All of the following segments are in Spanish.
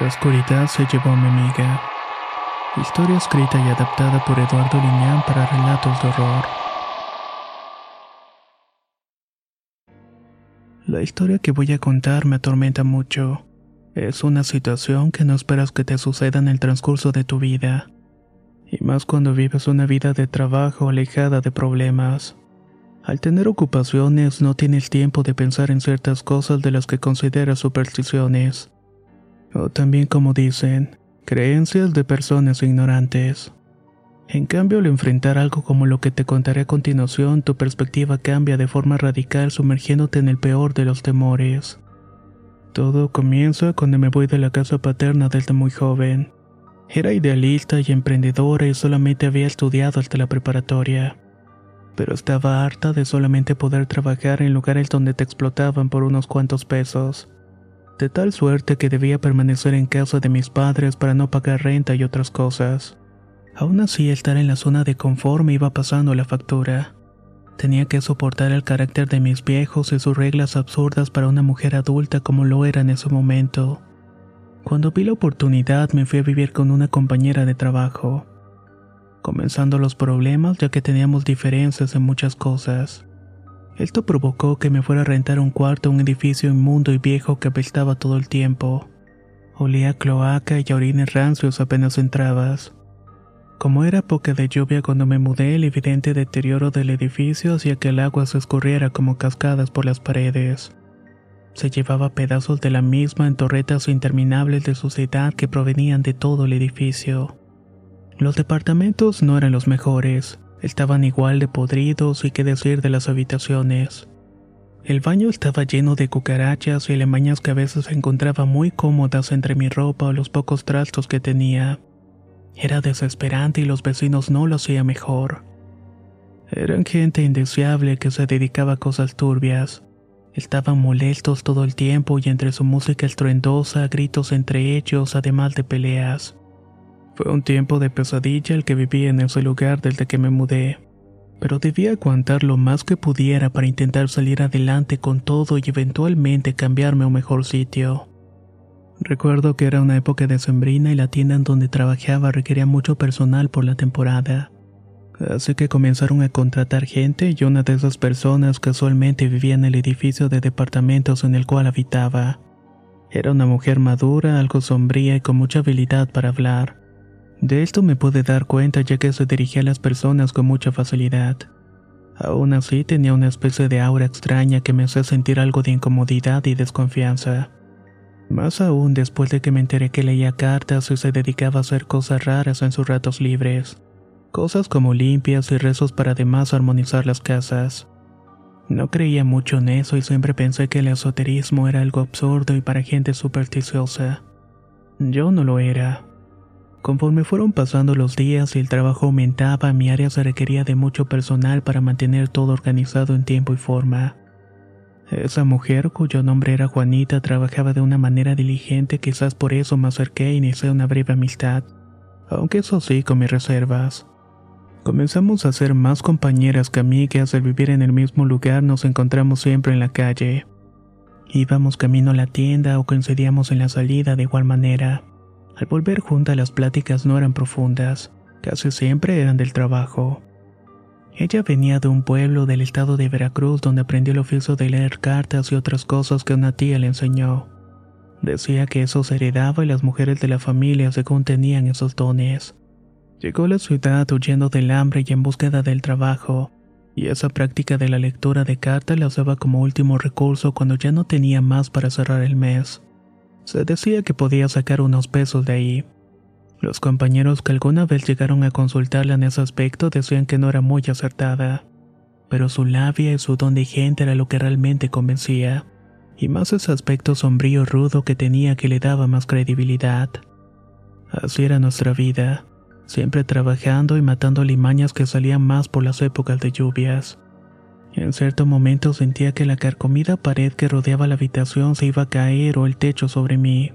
La oscuridad se llevó a mi amiga. Historia escrita y adaptada por Eduardo Liñán para relatos de horror. La historia que voy a contar me atormenta mucho. Es una situación que no esperas que te suceda en el transcurso de tu vida. Y más cuando vives una vida de trabajo alejada de problemas. Al tener ocupaciones no tienes tiempo de pensar en ciertas cosas de las que consideras supersticiones. O también como dicen, creencias de personas ignorantes. En cambio, al enfrentar algo como lo que te contaré a continuación, tu perspectiva cambia de forma radical sumergiéndote en el peor de los temores. Todo comienza cuando me voy de la casa paterna desde muy joven. Era idealista y emprendedora y solamente había estudiado hasta la preparatoria. Pero estaba harta de solamente poder trabajar en lugares donde te explotaban por unos cuantos pesos de tal suerte que debía permanecer en casa de mis padres para no pagar renta y otras cosas. Aún así, estar en la zona de confort me iba pasando la factura. Tenía que soportar el carácter de mis viejos y sus reglas absurdas para una mujer adulta como lo era en ese momento. Cuando vi la oportunidad me fui a vivir con una compañera de trabajo. Comenzando los problemas ya que teníamos diferencias en muchas cosas. Esto provocó que me fuera a rentar un cuarto en un edificio inmundo y viejo que apestaba todo el tiempo. Olía a cloaca y a orines rancios apenas entrabas. Como era poca de lluvia cuando me mudé, el evidente deterioro del edificio hacía que el agua se escurriera como cascadas por las paredes. Se llevaba pedazos de la misma en torretas interminables de suciedad que provenían de todo el edificio. Los departamentos no eran los mejores, estaban igual de podridos y qué decir de las habitaciones. El baño estaba lleno de cucarachas y alemañas que a veces encontraba muy cómodas entre mi ropa o los pocos trastos que tenía. Era desesperante y los vecinos no lo hacían mejor. Eran gente indeseable que se dedicaba a cosas turbias. Estaban molestos todo el tiempo y entre su música estruendosa, gritos entre ellos, además de peleas. Fue un tiempo de pesadilla el que viví en ese lugar desde que me mudé, pero debía aguantar lo más que pudiera para intentar salir adelante con todo y eventualmente cambiarme a un mejor sitio. Recuerdo que era una época decembrina y la tienda en donde trabajaba requería mucho personal por la temporada. Así que comenzaron a contratar gente y una de esas personas casualmente vivía en el edificio de departamentos en el cual habitaba. Era una mujer madura, algo sombría y con mucha habilidad para hablar. De esto me pude dar cuenta ya que se dirigía a las personas con mucha facilidad. Aún así tenía una especie de aura extraña que me hacía sentir algo de incomodidad y desconfianza. Más aún después de que me enteré que leía cartas y se dedicaba a hacer cosas raras en sus ratos libres. Cosas como limpias y rezos para además armonizar las casas. No creía mucho en eso y siempre pensé que el esoterismo era algo absurdo y para gente supersticiosa. Yo no lo era. Conforme fueron pasando los días y el trabajo aumentaba, mi área se requería de mucho personal para mantener todo organizado en tiempo y forma. Esa mujer, cuyo nombre era Juanita, trabajaba de una manera diligente, quizás por eso me acerqué e inicié una breve amistad, aunque eso sí, con mis reservas. Comenzamos a ser más compañeras que amigas, al vivir en el mismo lugar nos encontramos siempre en la calle. Íbamos camino a la tienda o coincidíamos en la salida de igual manera. Al volver juntas las pláticas no eran profundas, casi siempre eran del trabajo. Ella venía de un pueblo del estado de Veracruz donde aprendió el oficio de leer cartas y otras cosas que una tía le enseñó. Decía que eso se heredaba y las mujeres de la familia se contenían esos dones. Llegó a la ciudad huyendo del hambre y en búsqueda del trabajo, y esa práctica de la lectura de cartas la usaba como último recurso cuando ya no tenía más para cerrar el mes. Se decía que podía sacar unos pesos de ahí. Los compañeros que alguna vez llegaron a consultarla en ese aspecto decían que no era muy acertada, pero su labia y su don de gente era lo que realmente convencía y más ese aspecto sombrío rudo que tenía que le daba más credibilidad. Así era nuestra vida, siempre trabajando y matando limañas que salían más por las épocas de lluvias. En cierto momento sentía que la carcomida pared que rodeaba la habitación se iba a caer o el techo sobre mí.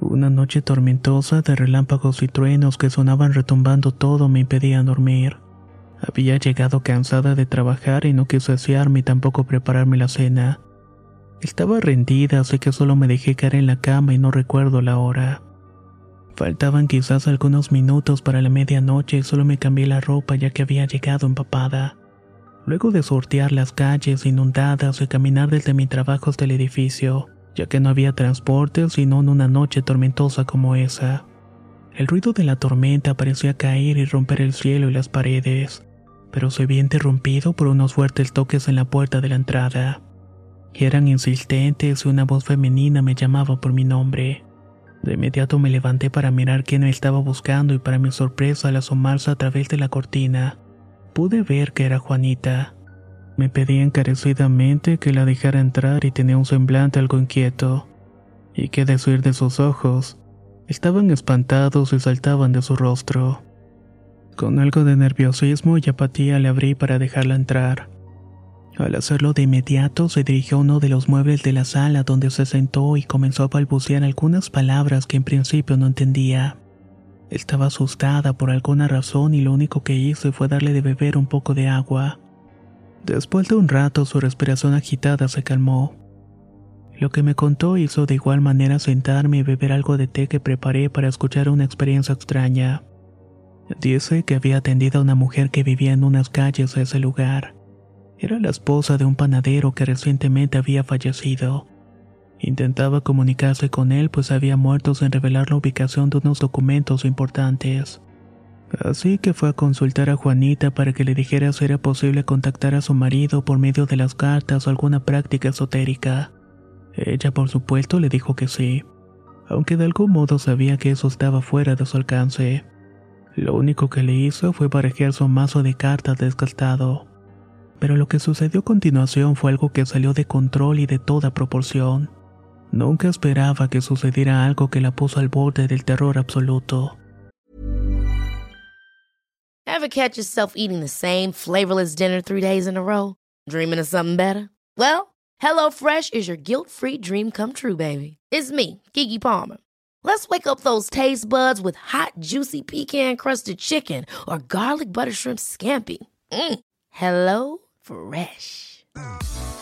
Una noche tormentosa de relámpagos y truenos que sonaban retumbando todo me impedían dormir. Había llegado cansada de trabajar y no quise asearme y tampoco prepararme la cena. Estaba rendida, así que solo me dejé caer en la cama y no recuerdo la hora. Faltaban quizás algunos minutos para la medianoche y solo me cambié la ropa ya que había llegado empapada. Luego de sortear las calles inundadas y caminar desde mi trabajo hasta el edificio, ya que no había transporte sino en una noche tormentosa como esa. El ruido de la tormenta parecía caer y romper el cielo y las paredes, pero se había interrumpido por unos fuertes toques en la puerta de la entrada eran insistentes y una voz femenina me llamaba por mi nombre. De inmediato me levanté para mirar quién me estaba buscando y para mi sorpresa al asomarse a través de la cortina, pude ver que era Juanita. Me pedía encarecidamente que la dejara entrar y tenía un semblante algo inquieto. Y qué decir de sus ojos, estaban espantados y saltaban de su rostro. Con algo de nerviosismo y apatía le abrí para dejarla entrar. Al hacerlo de inmediato se dirigió a uno de los muebles de la sala donde se sentó y comenzó a balbucear algunas palabras que en principio no entendía. Estaba asustada por alguna razón y lo único que hice fue darle de beber un poco de agua. Después de un rato su respiración agitada se calmó. Lo que me contó hizo de igual manera sentarme y beber algo de té que preparé para escuchar una experiencia extraña. Dice que había atendido a una mujer que vivía en unas calles de ese lugar. Era la esposa de un panadero que recientemente había fallecido. Intentaba comunicarse con él pues había muerto sin revelar la ubicación de unos documentos importantes. Así que fue a consultar a Juanita para que le dijera si era posible contactar a su marido por medio de las cartas o alguna práctica esotérica. Ella por supuesto le dijo que sí, aunque de algún modo sabía que eso estaba fuera de su alcance. Lo único que le hizo fue barajear su mazo de cartas desgastado pero lo que sucedió a continuación fue algo que salió de control y de toda proporción. Nunca esperaba que sucediera algo que la puso al borde del terror absoluto. Ever catch yourself eating the same flavorless dinner three days in a row? Dreaming of something better? Well, HelloFresh is your guilt-free dream come true, baby. It's me, Kiki Palmer. Let's wake up those taste buds with hot, juicy pecan-crusted chicken or garlic butter shrimp scampi. Mm. Hello Fresh.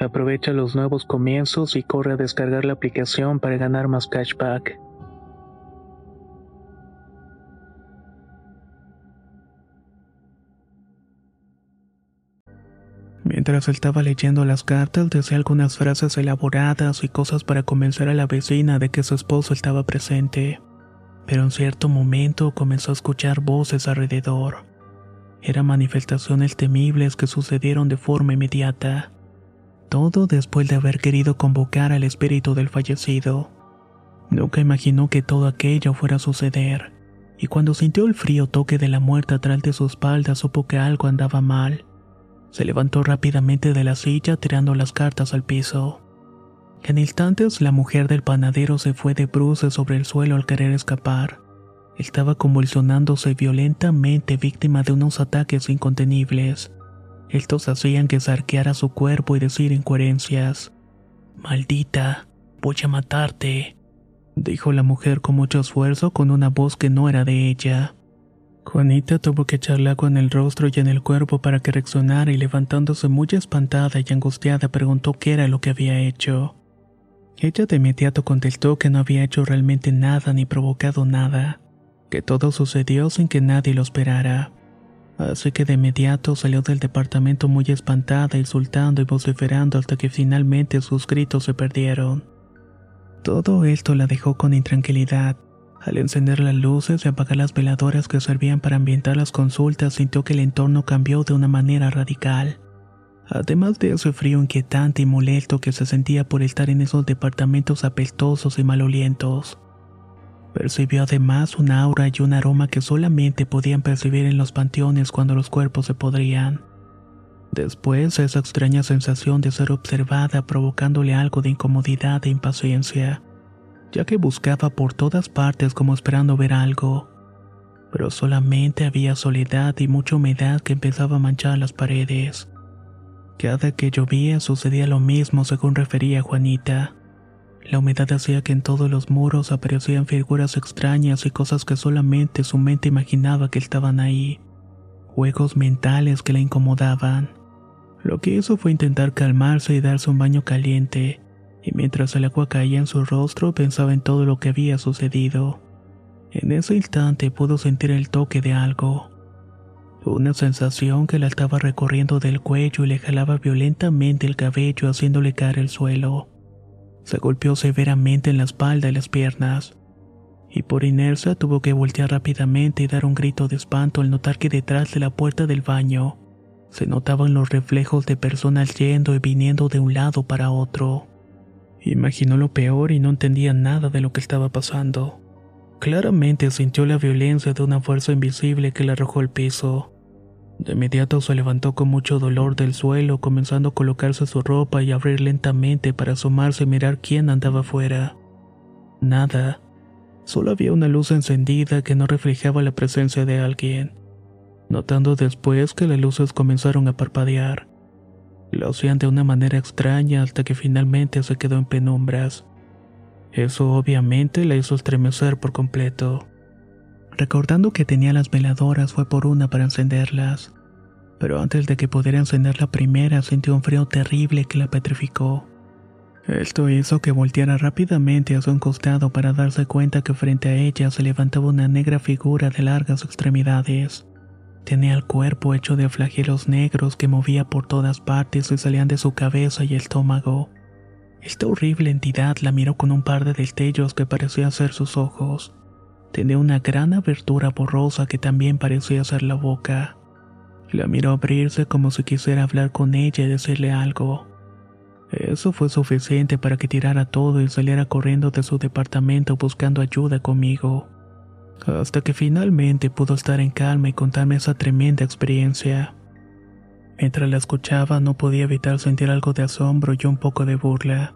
Aprovecha los nuevos comienzos y corre a descargar la aplicación para ganar más cashback. Mientras estaba leyendo las cartas, decía algunas frases elaboradas y cosas para convencer a la vecina de que su esposo estaba presente. Pero en cierto momento comenzó a escuchar voces alrededor. Eran manifestaciones temibles que sucedieron de forma inmediata. Todo después de haber querido convocar al espíritu del fallecido. Nunca imaginó que todo aquello fuera a suceder, y cuando sintió el frío toque de la muerte atrás de su espalda supo que algo andaba mal. Se levantó rápidamente de la silla tirando las cartas al piso. En instantes la mujer del panadero se fue de bruces sobre el suelo al querer escapar. Estaba convulsionándose violentamente víctima de unos ataques incontenibles. Estos hacían que se arqueara su cuerpo y decir incoherencias. Maldita, voy a matarte, dijo la mujer con mucho esfuerzo con una voz que no era de ella. Juanita tuvo que echarle agua en el rostro y en el cuerpo para que reaccionara y levantándose muy espantada y angustiada preguntó qué era lo que había hecho. Ella de inmediato contestó que no había hecho realmente nada ni provocado nada, que todo sucedió sin que nadie lo esperara. Así que de inmediato salió del departamento muy espantada, insultando y vociferando hasta que finalmente sus gritos se perdieron. Todo esto la dejó con intranquilidad, al encender las luces y apagar las veladoras que servían para ambientar las consultas, sintió que el entorno cambió de una manera radical. Además de ese frío inquietante y molesto que se sentía por estar en esos departamentos apestosos y malolientos. Percibió además un aura y un aroma que solamente podían percibir en los panteones cuando los cuerpos se podrían. Después esa extraña sensación de ser observada provocándole algo de incomodidad e impaciencia ya que buscaba por todas partes como esperando ver algo. Pero solamente había soledad y mucha humedad que empezaba a manchar las paredes. Cada que llovía sucedía lo mismo según refería Juanita. La humedad hacía que en todos los muros aparecían figuras extrañas y cosas que solamente su mente imaginaba que estaban ahí. Juegos mentales que la incomodaban. Lo que hizo fue intentar calmarse y darse un baño caliente, y mientras el agua caía en su rostro pensaba en todo lo que había sucedido. En ese instante pudo sentir el toque de algo. Una sensación que la estaba recorriendo del cuello y le jalaba violentamente el cabello haciéndole caer al suelo. Se golpeó severamente en la espalda y las piernas, y por inercia tuvo que voltear rápidamente y dar un grito de espanto al notar que detrás de la puerta del baño se notaban los reflejos de personas yendo y viniendo de un lado para otro. Imaginó lo peor y no entendía nada de lo que estaba pasando. Claramente sintió la violencia de una fuerza invisible que le arrojó al piso. De inmediato se levantó con mucho dolor del suelo, comenzando a colocarse su ropa y abrir lentamente para asomarse y mirar quién andaba afuera. Nada. Solo había una luz encendida que no reflejaba la presencia de alguien, notando después que las luces comenzaron a parpadear. Lo hacían de una manera extraña hasta que finalmente se quedó en penumbras. Eso obviamente la hizo estremecer por completo. Recordando que tenía las veladoras fue por una para encenderlas. Pero antes de que pudiera encender la primera sintió un frío terrible que la petrificó. Esto hizo que volteara rápidamente a su costado para darse cuenta que frente a ella se levantaba una negra figura de largas extremidades. Tenía el cuerpo hecho de flagelos negros que movía por todas partes y salían de su cabeza y estómago. Esta horrible entidad la miró con un par de destellos que parecían ser sus ojos. Tenía una gran abertura borrosa que también parecía ser la boca. La miró abrirse como si quisiera hablar con ella y decirle algo. Eso fue suficiente para que tirara todo y saliera corriendo de su departamento buscando ayuda conmigo. hasta que finalmente pudo estar en calma y contarme esa tremenda experiencia. Mientras la escuchaba no podía evitar sentir algo de asombro y un poco de burla.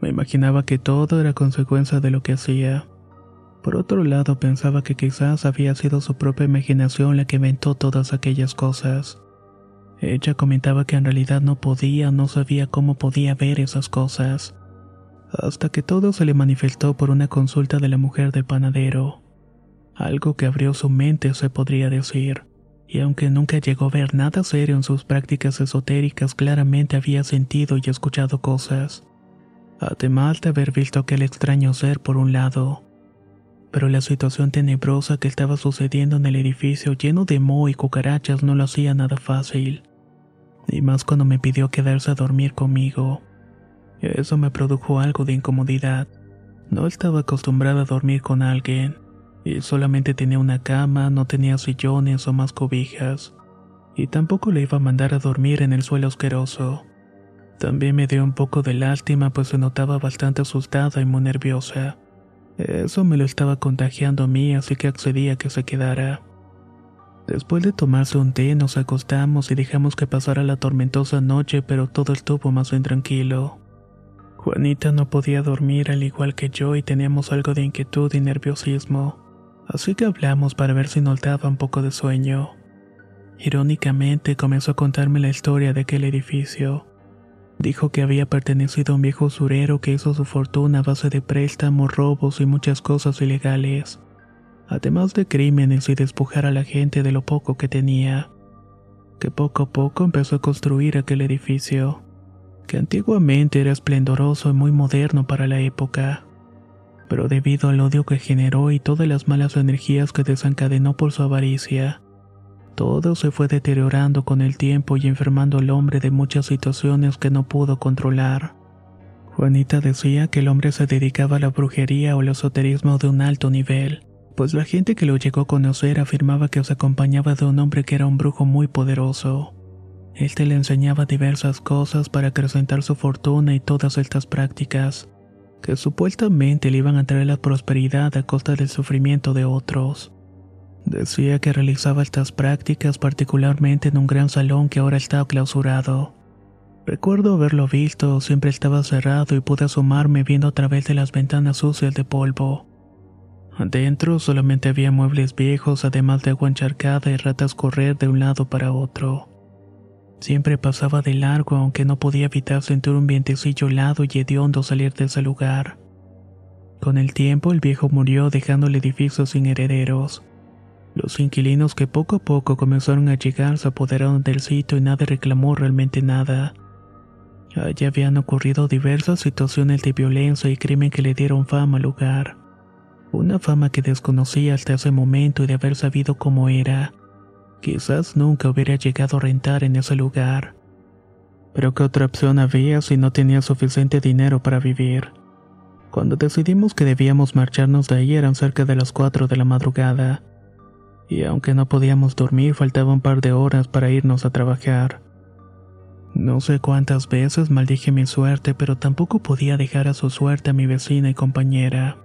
Me imaginaba que todo era consecuencia de lo que hacía. Por otro lado pensaba que quizás había sido su propia imaginación la que inventó todas aquellas cosas. Ella comentaba que en realidad no podía, no sabía cómo podía ver esas cosas. Hasta que todo se le manifestó por una consulta de la mujer del panadero. Algo que abrió su mente se podría decir. Y aunque nunca llegó a ver nada serio en sus prácticas esotéricas, claramente había sentido y escuchado cosas. Además de haber visto aquel extraño ser por un lado. Pero la situación tenebrosa que estaba sucediendo en el edificio lleno de moho y cucarachas no lo hacía nada fácil. Y más cuando me pidió quedarse a dormir conmigo. Eso me produjo algo de incomodidad. No estaba acostumbrada a dormir con alguien y solamente tenía una cama, no tenía sillones o más cobijas, y tampoco le iba a mandar a dormir en el suelo asqueroso. También me dio un poco de lástima pues se notaba bastante asustada y muy nerviosa. Eso me lo estaba contagiando a mí, así que accedí a que se quedara. Después de tomarse un té, nos acostamos y dejamos que pasara la tormentosa noche, pero todo estuvo más bien tranquilo. Juanita no podía dormir al igual que yo y teníamos algo de inquietud y nerviosismo así que hablamos para ver si nos daba un poco de sueño. Irónicamente comenzó a contarme la historia de aquel edificio. Dijo que había pertenecido a un viejo usurero que hizo su fortuna a base de préstamos, robos y muchas cosas ilegales, además de crímenes y despojar a la gente de lo poco que tenía. Que poco a poco empezó a construir aquel edificio, que antiguamente era esplendoroso y muy moderno para la época pero debido al odio que generó y todas las malas energías que desencadenó por su avaricia, todo se fue deteriorando con el tiempo y enfermando al hombre de muchas situaciones que no pudo controlar. Juanita decía que el hombre se dedicaba a la brujería o el esoterismo de un alto nivel, pues la gente que lo llegó a conocer afirmaba que se acompañaba de un hombre que era un brujo muy poderoso. Este le enseñaba diversas cosas para acrecentar su fortuna y todas estas prácticas que supuestamente le iban a traer la prosperidad a costa del sufrimiento de otros. Decía que realizaba estas prácticas particularmente en un gran salón que ahora está clausurado. Recuerdo haberlo visto, siempre estaba cerrado y pude asomarme viendo a través de las ventanas sucias de polvo. Adentro solamente había muebles viejos, además de agua encharcada y ratas correr de un lado para otro. Siempre pasaba de largo, aunque no podía evitar sentir un vientecillo helado y hediondo salir de ese lugar. Con el tiempo, el viejo murió dejando el edificio sin herederos. Los inquilinos que poco a poco comenzaron a llegar se apoderaron del sitio y nadie reclamó realmente nada. Allí habían ocurrido diversas situaciones de violencia y crimen que le dieron fama al lugar. Una fama que desconocía hasta ese momento y de haber sabido cómo era Quizás nunca hubiera llegado a rentar en ese lugar. Pero ¿qué otra opción había si no tenía suficiente dinero para vivir? Cuando decidimos que debíamos marcharnos de ahí eran cerca de las 4 de la madrugada. Y aunque no podíamos dormir, faltaba un par de horas para irnos a trabajar. No sé cuántas veces maldije mi suerte, pero tampoco podía dejar a su suerte a mi vecina y compañera.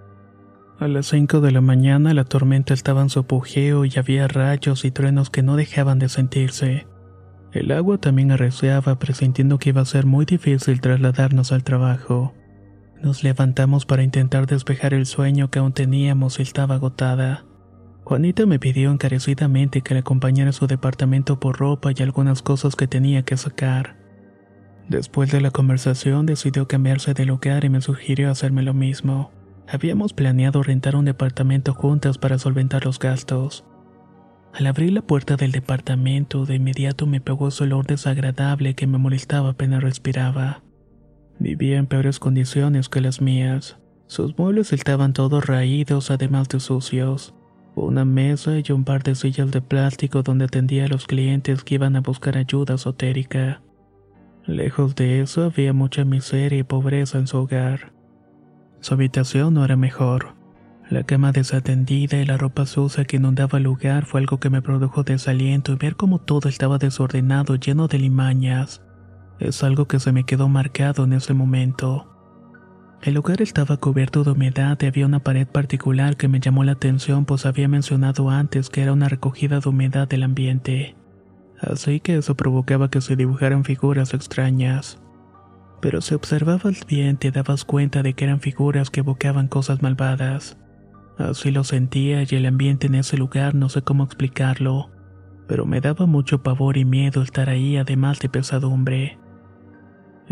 A las 5 de la mañana la tormenta estaba en su apogeo y había rayos y truenos que no dejaban de sentirse. El agua también arreciaba presintiendo que iba a ser muy difícil trasladarnos al trabajo. Nos levantamos para intentar despejar el sueño que aún teníamos y estaba agotada. Juanita me pidió encarecidamente que le acompañara a su departamento por ropa y algunas cosas que tenía que sacar. Después de la conversación decidió cambiarse de lugar y me sugirió hacerme lo mismo. Habíamos planeado rentar un departamento juntas para solventar los gastos. Al abrir la puerta del departamento, de inmediato me pegó ese olor desagradable que me molestaba apenas respiraba. Vivía en peores condiciones que las mías. Sus muebles estaban todos raídos, además de sucios. Una mesa y un par de sillas de plástico donde atendía a los clientes que iban a buscar ayuda esotérica. Lejos de eso había mucha miseria y pobreza en su hogar. Su habitación no era mejor. La cama desatendida y la ropa sucia que inundaba el lugar fue algo que me produjo desaliento y ver cómo todo estaba desordenado, lleno de limañas. Es algo que se me quedó marcado en ese momento. El lugar estaba cubierto de humedad y había una pared particular que me llamó la atención pues había mencionado antes que era una recogida de humedad del ambiente. Así que eso provocaba que se dibujaran figuras extrañas. Pero si observabas bien te dabas cuenta de que eran figuras que evocaban cosas malvadas. Así lo sentía y el ambiente en ese lugar no sé cómo explicarlo, pero me daba mucho pavor y miedo estar ahí además de pesadumbre.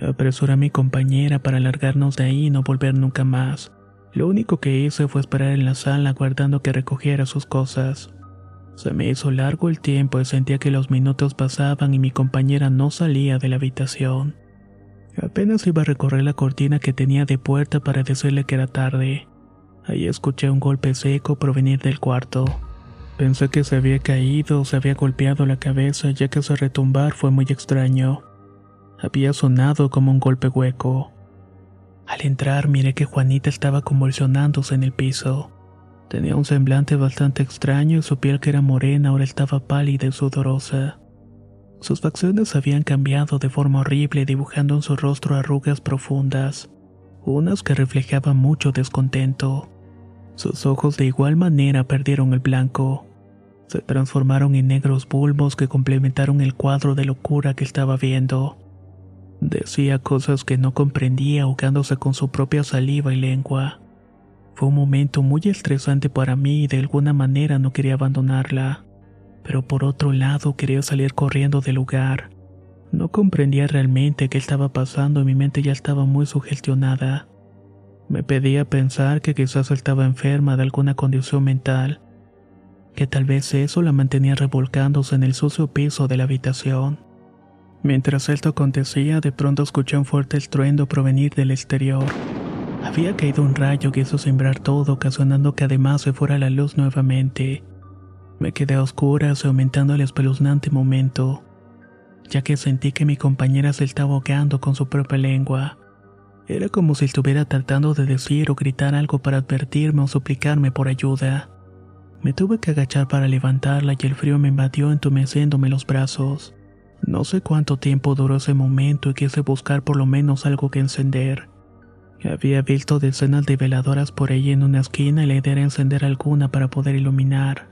Apresuré a mi compañera para largarnos de ahí y no volver nunca más. Lo único que hice fue esperar en la sala aguardando que recogiera sus cosas. Se me hizo largo el tiempo y sentía que los minutos pasaban y mi compañera no salía de la habitación. Apenas iba a recorrer la cortina que tenía de puerta para decirle que era tarde. Ahí escuché un golpe seco provenir del cuarto. Pensé que se había caído o se había golpeado la cabeza ya que ese retumbar fue muy extraño había sonado como un golpe hueco. Al entrar miré que Juanita estaba convulsionándose en el piso. Tenía un semblante bastante extraño y su piel que era morena ahora estaba pálida y sudorosa. Sus facciones habían cambiado de forma horrible dibujando en su rostro arrugas profundas, unas que reflejaban mucho descontento. Sus ojos de igual manera perdieron el blanco. Se transformaron en negros bulbos que complementaron el cuadro de locura que estaba viendo. Decía cosas que no comprendía ahogándose con su propia saliva y lengua. Fue un momento muy estresante para mí y de alguna manera no quería abandonarla. Pero por otro lado quería salir corriendo del lugar. No comprendía realmente qué estaba pasando y mi mente ya estaba muy sugestionada. Me pedía pensar que quizás estaba enferma de alguna condición mental, que tal vez eso la mantenía revolcándose en el sucio piso de la habitación. Mientras esto acontecía, de pronto escuché un fuerte estruendo provenir del exterior. Había caído un rayo que hizo sembrar todo, ocasionando que además se fuera la luz nuevamente. Me quedé a oscuras, aumentando el espeluznante momento, ya que sentí que mi compañera se estaba ahogando con su propia lengua. Era como si estuviera tratando de decir o gritar algo para advertirme o suplicarme por ayuda. Me tuve que agachar para levantarla y el frío me invadió entumeciéndome los brazos. No sé cuánto tiempo duró ese momento y quise buscar por lo menos algo que encender. Había visto decenas de veladoras por ahí en una esquina y la idea era encender alguna para poder iluminar.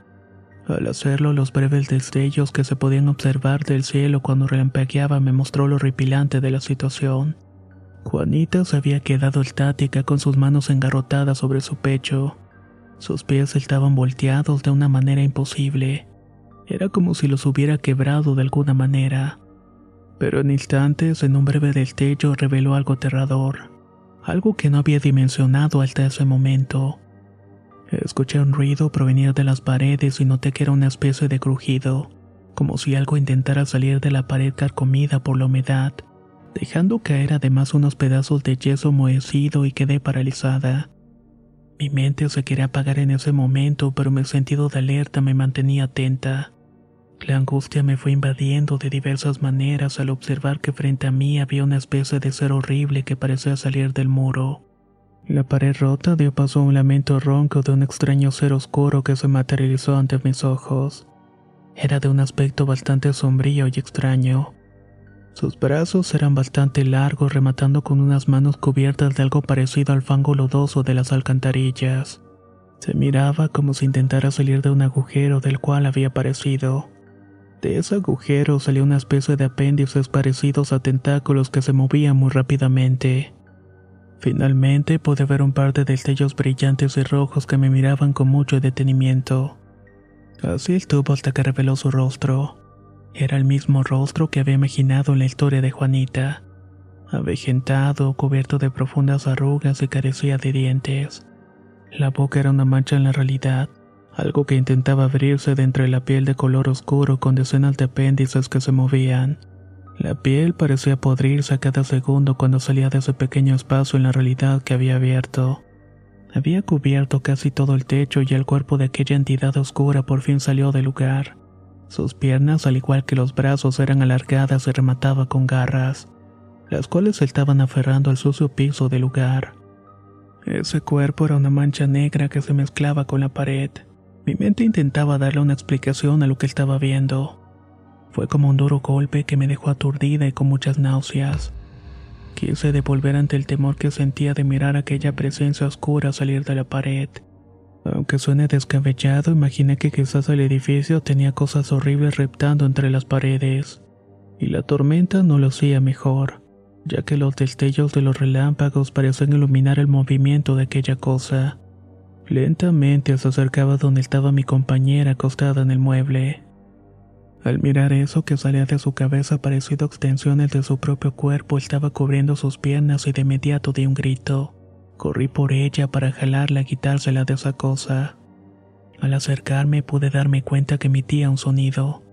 Al hacerlo, los breves destellos que se podían observar del cielo cuando relampagueaba me mostró lo horripilante de la situación. Juanita se había quedado estática con sus manos engarrotadas sobre su pecho. Sus pies estaban volteados de una manera imposible. Era como si los hubiera quebrado de alguna manera. Pero en instantes, en un breve destello, reveló algo aterrador. Algo que no había dimensionado hasta ese momento. Escuché un ruido provenir de las paredes y noté que era una especie de crujido, como si algo intentara salir de la pared carcomida por la humedad, dejando caer además unos pedazos de yeso mohecido y quedé paralizada. Mi mente se quería apagar en ese momento, pero mi sentido de alerta me mantenía atenta. La angustia me fue invadiendo de diversas maneras al observar que frente a mí había una especie de ser horrible que parecía salir del muro. La pared rota dio paso a un lamento ronco de un extraño ser oscuro que se materializó ante mis ojos. Era de un aspecto bastante sombrío y extraño. Sus brazos eran bastante largos, rematando con unas manos cubiertas de algo parecido al fango lodoso de las alcantarillas. Se miraba como si intentara salir de un agujero del cual había aparecido. De ese agujero salió una especie de apéndices parecidos a tentáculos que se movían muy rápidamente. Finalmente pude ver un par de destellos brillantes y rojos que me miraban con mucho detenimiento. Así estuvo hasta que reveló su rostro. Era el mismo rostro que había imaginado en la historia de Juanita. Avejentado, cubierto de profundas arrugas y carecía de dientes. La boca era una mancha en la realidad, algo que intentaba abrirse de entre la piel de color oscuro con decenas de apéndices que se movían. La piel parecía podrirse a cada segundo cuando salía de ese pequeño espacio en la realidad que había abierto. Había cubierto casi todo el techo y el cuerpo de aquella entidad oscura por fin salió del lugar. Sus piernas, al igual que los brazos, eran alargadas y remataba con garras, las cuales estaban aferrando al sucio piso del lugar. Ese cuerpo era una mancha negra que se mezclaba con la pared. Mi mente intentaba darle una explicación a lo que estaba viendo. Fue como un duro golpe que me dejó aturdida y con muchas náuseas. Quise devolver ante el temor que sentía de mirar aquella presencia oscura salir de la pared. Aunque suene descabellado, imaginé que quizás el edificio tenía cosas horribles reptando entre las paredes. Y la tormenta no lo hacía mejor, ya que los destellos de los relámpagos parecían iluminar el movimiento de aquella cosa. Lentamente se acercaba donde estaba mi compañera acostada en el mueble. Al mirar eso que salía de su cabeza parecido extensiones de su propio cuerpo estaba cubriendo sus piernas y de inmediato di un grito. Corrí por ella para jalarla y quitársela de esa cosa. Al acercarme pude darme cuenta que emitía un sonido,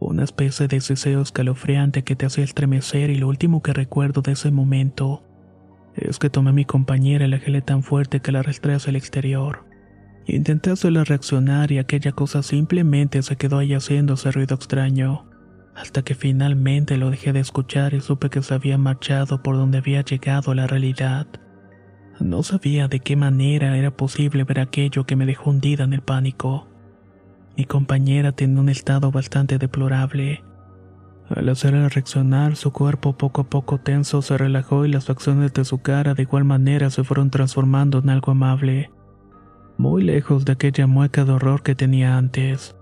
una especie de ceseo escalofriante que te hacía estremecer y lo último que recuerdo de ese momento es que tomé a mi compañera y la gelé tan fuerte que la arrastré hacia el exterior. Intenté hacerla reaccionar y aquella cosa simplemente se quedó ahí haciendo ese ruido extraño, hasta que finalmente lo dejé de escuchar y supe que se había marchado por donde había llegado la realidad. No sabía de qué manera era posible ver aquello que me dejó hundida en el pánico. Mi compañera tenía un estado bastante deplorable. Al hacerla reaccionar, su cuerpo poco a poco tenso se relajó y las facciones de su cara de igual manera se fueron transformando en algo amable muy lejos de aquella mueca de horror que tenía antes.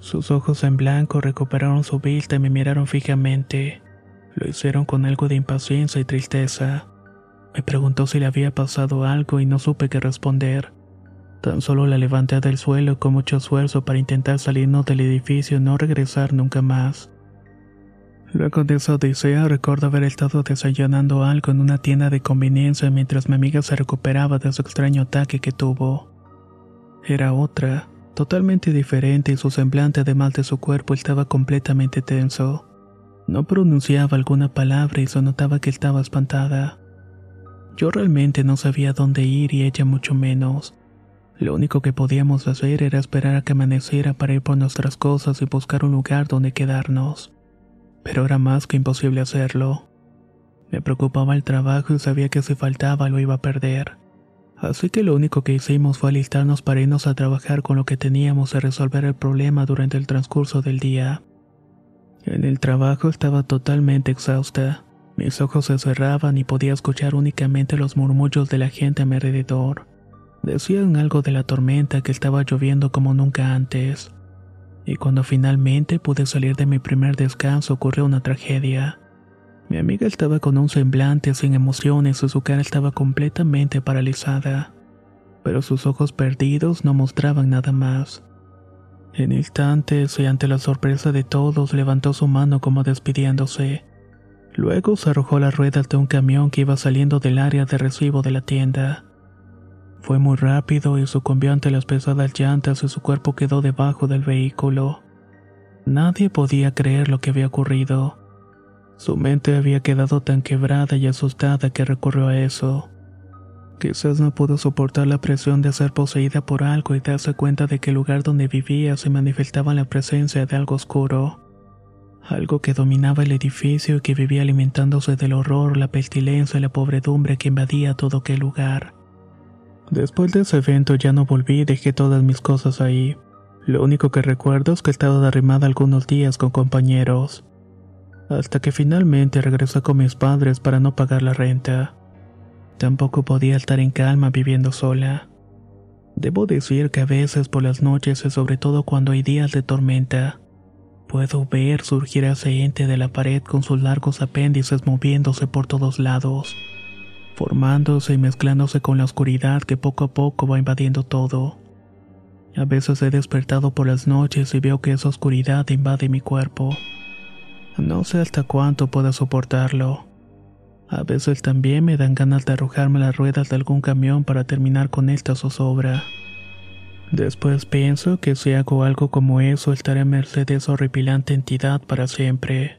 Sus ojos en blanco recuperaron su vista y me miraron fijamente. Lo hicieron con algo de impaciencia y tristeza. Me preguntó si le había pasado algo y no supe qué responder. Tan solo la levanté del suelo con mucho esfuerzo para intentar salirnos del edificio y no regresar nunca más. Luego de esa odisea recuerdo haber estado desayunando algo en una tienda de conveniencia mientras mi amiga se recuperaba de su extraño ataque que tuvo. Era otra, totalmente diferente y su semblante además de su cuerpo estaba completamente tenso. No pronunciaba alguna palabra y se notaba que estaba espantada. Yo realmente no sabía dónde ir y ella mucho menos. Lo único que podíamos hacer era esperar a que amaneciera para ir por nuestras cosas y buscar un lugar donde quedarnos. Pero era más que imposible hacerlo. Me preocupaba el trabajo y sabía que si faltaba lo iba a perder. Así que lo único que hicimos fue alistarnos para irnos a trabajar con lo que teníamos y resolver el problema durante el transcurso del día. En el trabajo estaba totalmente exhausta. Mis ojos se cerraban y podía escuchar únicamente los murmullos de la gente a mi alrededor. Decían algo de la tormenta que estaba lloviendo como nunca antes. Y cuando finalmente pude salir de mi primer descanso ocurrió una tragedia. Mi amiga estaba con un semblante sin emociones y su cara estaba completamente paralizada, pero sus ojos perdidos no mostraban nada más. En instantes y ante la sorpresa de todos levantó su mano como despidiéndose. Luego se arrojó las ruedas de un camión que iba saliendo del área de recibo de la tienda. Fue muy rápido y sucumbió ante las pesadas llantas y su cuerpo quedó debajo del vehículo. Nadie podía creer lo que había ocurrido. Su mente había quedado tan quebrada y asustada que recurrió a eso. Quizás no pudo soportar la presión de ser poseída por algo y darse cuenta de que el lugar donde vivía se manifestaba la presencia de algo oscuro. Algo que dominaba el edificio y que vivía alimentándose del horror, la pestilencia y la pobredumbre que invadía todo aquel lugar. Después de ese evento ya no volví y dejé todas mis cosas ahí. Lo único que recuerdo es que estaba derrimada algunos días con compañeros hasta que finalmente regresó con mis padres para no pagar la renta. Tampoco podía estar en calma viviendo sola. Debo decir que a veces por las noches y sobre todo cuando hay días de tormenta, puedo ver surgir ese ente de la pared con sus largos apéndices moviéndose por todos lados, formándose y mezclándose con la oscuridad que poco a poco va invadiendo todo. A veces he despertado por las noches y veo que esa oscuridad invade mi cuerpo no sé hasta cuánto pueda soportarlo. A veces también me dan ganas de arrojarme las ruedas de algún camión para terminar con esta zozobra. Después pienso que si hago algo como eso estaré a merced de esa horripilante entidad para siempre.